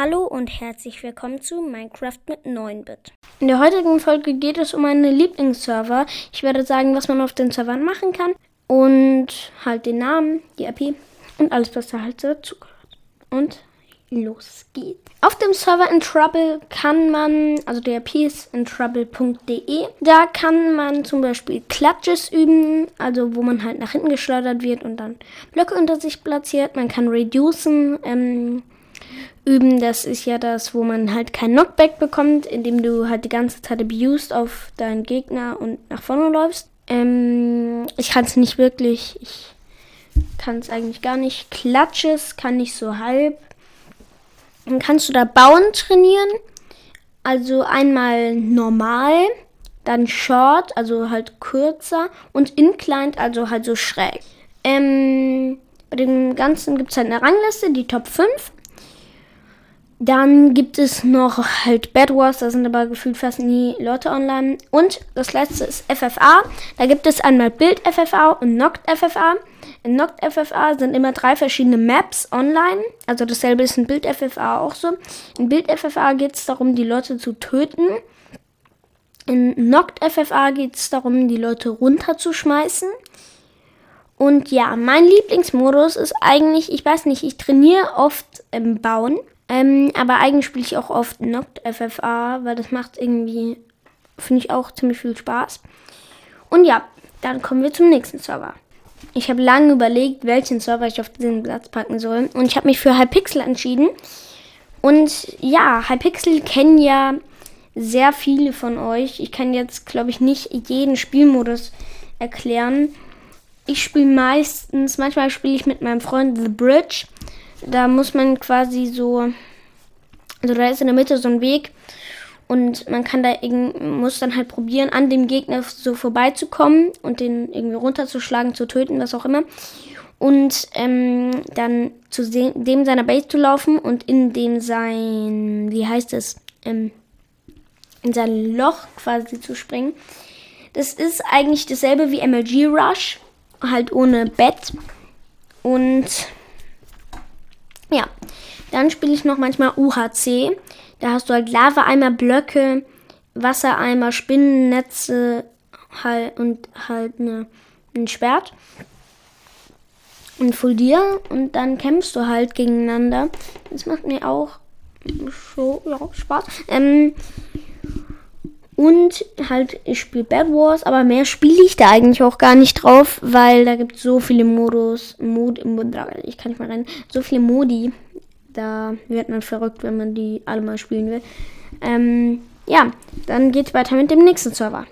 Hallo und herzlich willkommen zu Minecraft mit 9-Bit. In der heutigen Folge geht es um meine Lieblingsserver. Ich werde sagen, was man auf den Servern machen kann und halt den Namen, die IP und alles, was da halt dazu gehört. Und los geht's. Auf dem Server in Trouble kann man, also der IP ist in trouble.de, da kann man zum Beispiel Clutches üben, also wo man halt nach hinten geschleudert wird und dann Blöcke unter sich platziert. Man kann reducen, ähm, üben. Das ist ja das, wo man halt kein Knockback bekommt, indem du halt die ganze Zeit abused auf deinen Gegner und nach vorne läufst. Ähm, ich kann es nicht wirklich. Ich kann es eigentlich gar nicht. Klatsches kann ich so halb. Dann kannst du da bauen trainieren. Also einmal normal, dann short, also halt kürzer und inclined, also halt so schräg. Ähm, bei dem Ganzen gibt es halt eine Rangliste, die Top 5. Dann gibt es noch halt Bad Wars, da sind aber gefühlt fast nie Leute online. Und das letzte ist FFA. Da gibt es einmal Bild FFA und Knocked FFA. In Knocked FFA sind immer drei verschiedene Maps online. Also dasselbe ist in Bild FFA auch so. In Bild FFA geht es darum, die Leute zu töten. In Knocked FFA geht es darum, die Leute runterzuschmeißen. Und ja, mein Lieblingsmodus ist eigentlich, ich weiß nicht, ich trainiere oft im Bauen. Ähm, aber eigentlich spiele ich auch oft Knocked FFA, weil das macht irgendwie, finde ich auch ziemlich viel Spaß. Und ja, dann kommen wir zum nächsten Server. Ich habe lange überlegt, welchen Server ich auf diesen Platz packen soll. Und ich habe mich für Hypixel entschieden. Und ja, Hypixel kennen ja sehr viele von euch. Ich kann jetzt, glaube ich, nicht jeden Spielmodus erklären. Ich spiele meistens, manchmal spiele ich mit meinem Freund The Bridge. Da muss man quasi so, also da ist in der Mitte so ein Weg und man kann da muss dann halt probieren, an dem Gegner so vorbeizukommen und den irgendwie runterzuschlagen, zu töten, was auch immer. Und ähm, dann zu dem seiner Base zu laufen und in dem sein, wie heißt es, ähm, in sein Loch quasi zu springen. Das ist eigentlich dasselbe wie MLG Rush, halt ohne Bett. Und dann spiele ich noch manchmal UHC. Da hast du halt Lava-Eimer, Blöcke, Wassereimer, Spinnennetze halt, und halt eine, ein Schwert. Und Fuldier und dann kämpfst du halt gegeneinander. Das macht mir auch so ja, Spaß. Ähm, und halt, ich spiele Bad Wars, aber mehr spiele ich da eigentlich auch gar nicht drauf, weil da gibt es so viele Modus, Mod, ich kann nicht mal rein, so viele Modi. Da wird man verrückt, wenn man die alle mal spielen will. Ähm, ja, dann geht's weiter mit dem nächsten Server.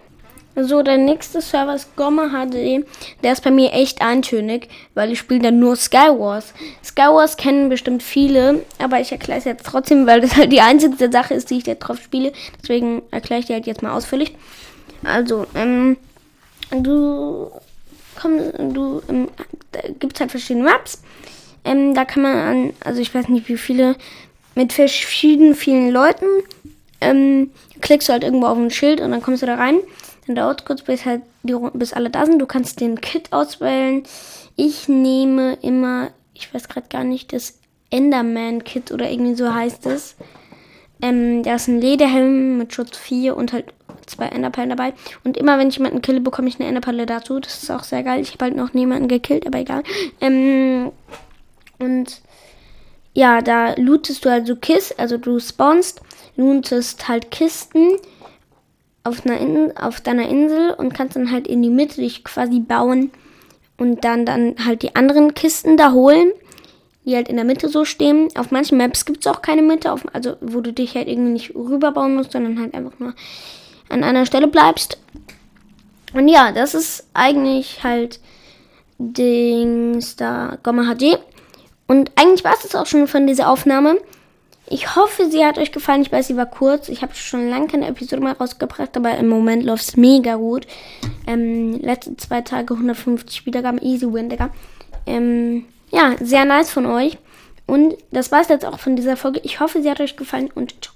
So, der nächste Server ist Gomma HD. Der ist bei mir echt eintönig, weil ich spiele dann nur Skywars. Skywars kennen bestimmt viele, aber ich erkläre es jetzt trotzdem, weil das halt die einzige Sache ist, die ich da drauf spiele. Deswegen erkläre ich dir halt jetzt mal ausführlich. Also, ähm, du komm, du, ähm, da gibt's halt verschiedene Maps. Ähm, da kann man an, also ich weiß nicht wie viele, mit verschiedenen vielen Leuten, ähm, klickst du halt irgendwo auf ein Schild und dann kommst du da rein. Dann dauert kurz, bis, halt die, bis alle da sind. Du kannst den Kit auswählen. Ich nehme immer, ich weiß gerade gar nicht, das Enderman-Kit oder irgendwie so heißt es. Ähm, da ist ein Lederhelm mit Schutz 4 und halt zwei Enderperlen dabei. Und immer wenn ich jemanden kille, bekomme ich eine Enderperle dazu. Das ist auch sehr geil. Ich habe halt noch niemanden gekillt, aber egal. Ähm, und ja, da lootest du also Kisten, also du spawnst, lootest halt Kisten auf, In auf deiner Insel und kannst dann halt in die Mitte dich quasi bauen und dann, dann halt die anderen Kisten da holen, die halt in der Mitte so stehen. Auf manchen Maps gibt es auch keine Mitte, auf, also wo du dich halt irgendwie nicht rüberbauen musst, sondern halt einfach nur an einer Stelle bleibst. Und ja, das ist eigentlich halt Dings da Gomma HD. Und eigentlich war es auch schon von dieser Aufnahme. Ich hoffe, sie hat euch gefallen. Ich weiß, sie war kurz. Ich habe schon lange keine Episode mehr rausgebracht, aber im Moment läuft es mega gut. Ähm, letzte zwei Tage 150 Wiedergaben, easy win, Digga. Ähm, ja, sehr nice von euch. Und das war es jetzt auch von dieser Folge. Ich hoffe, sie hat euch gefallen und ciao.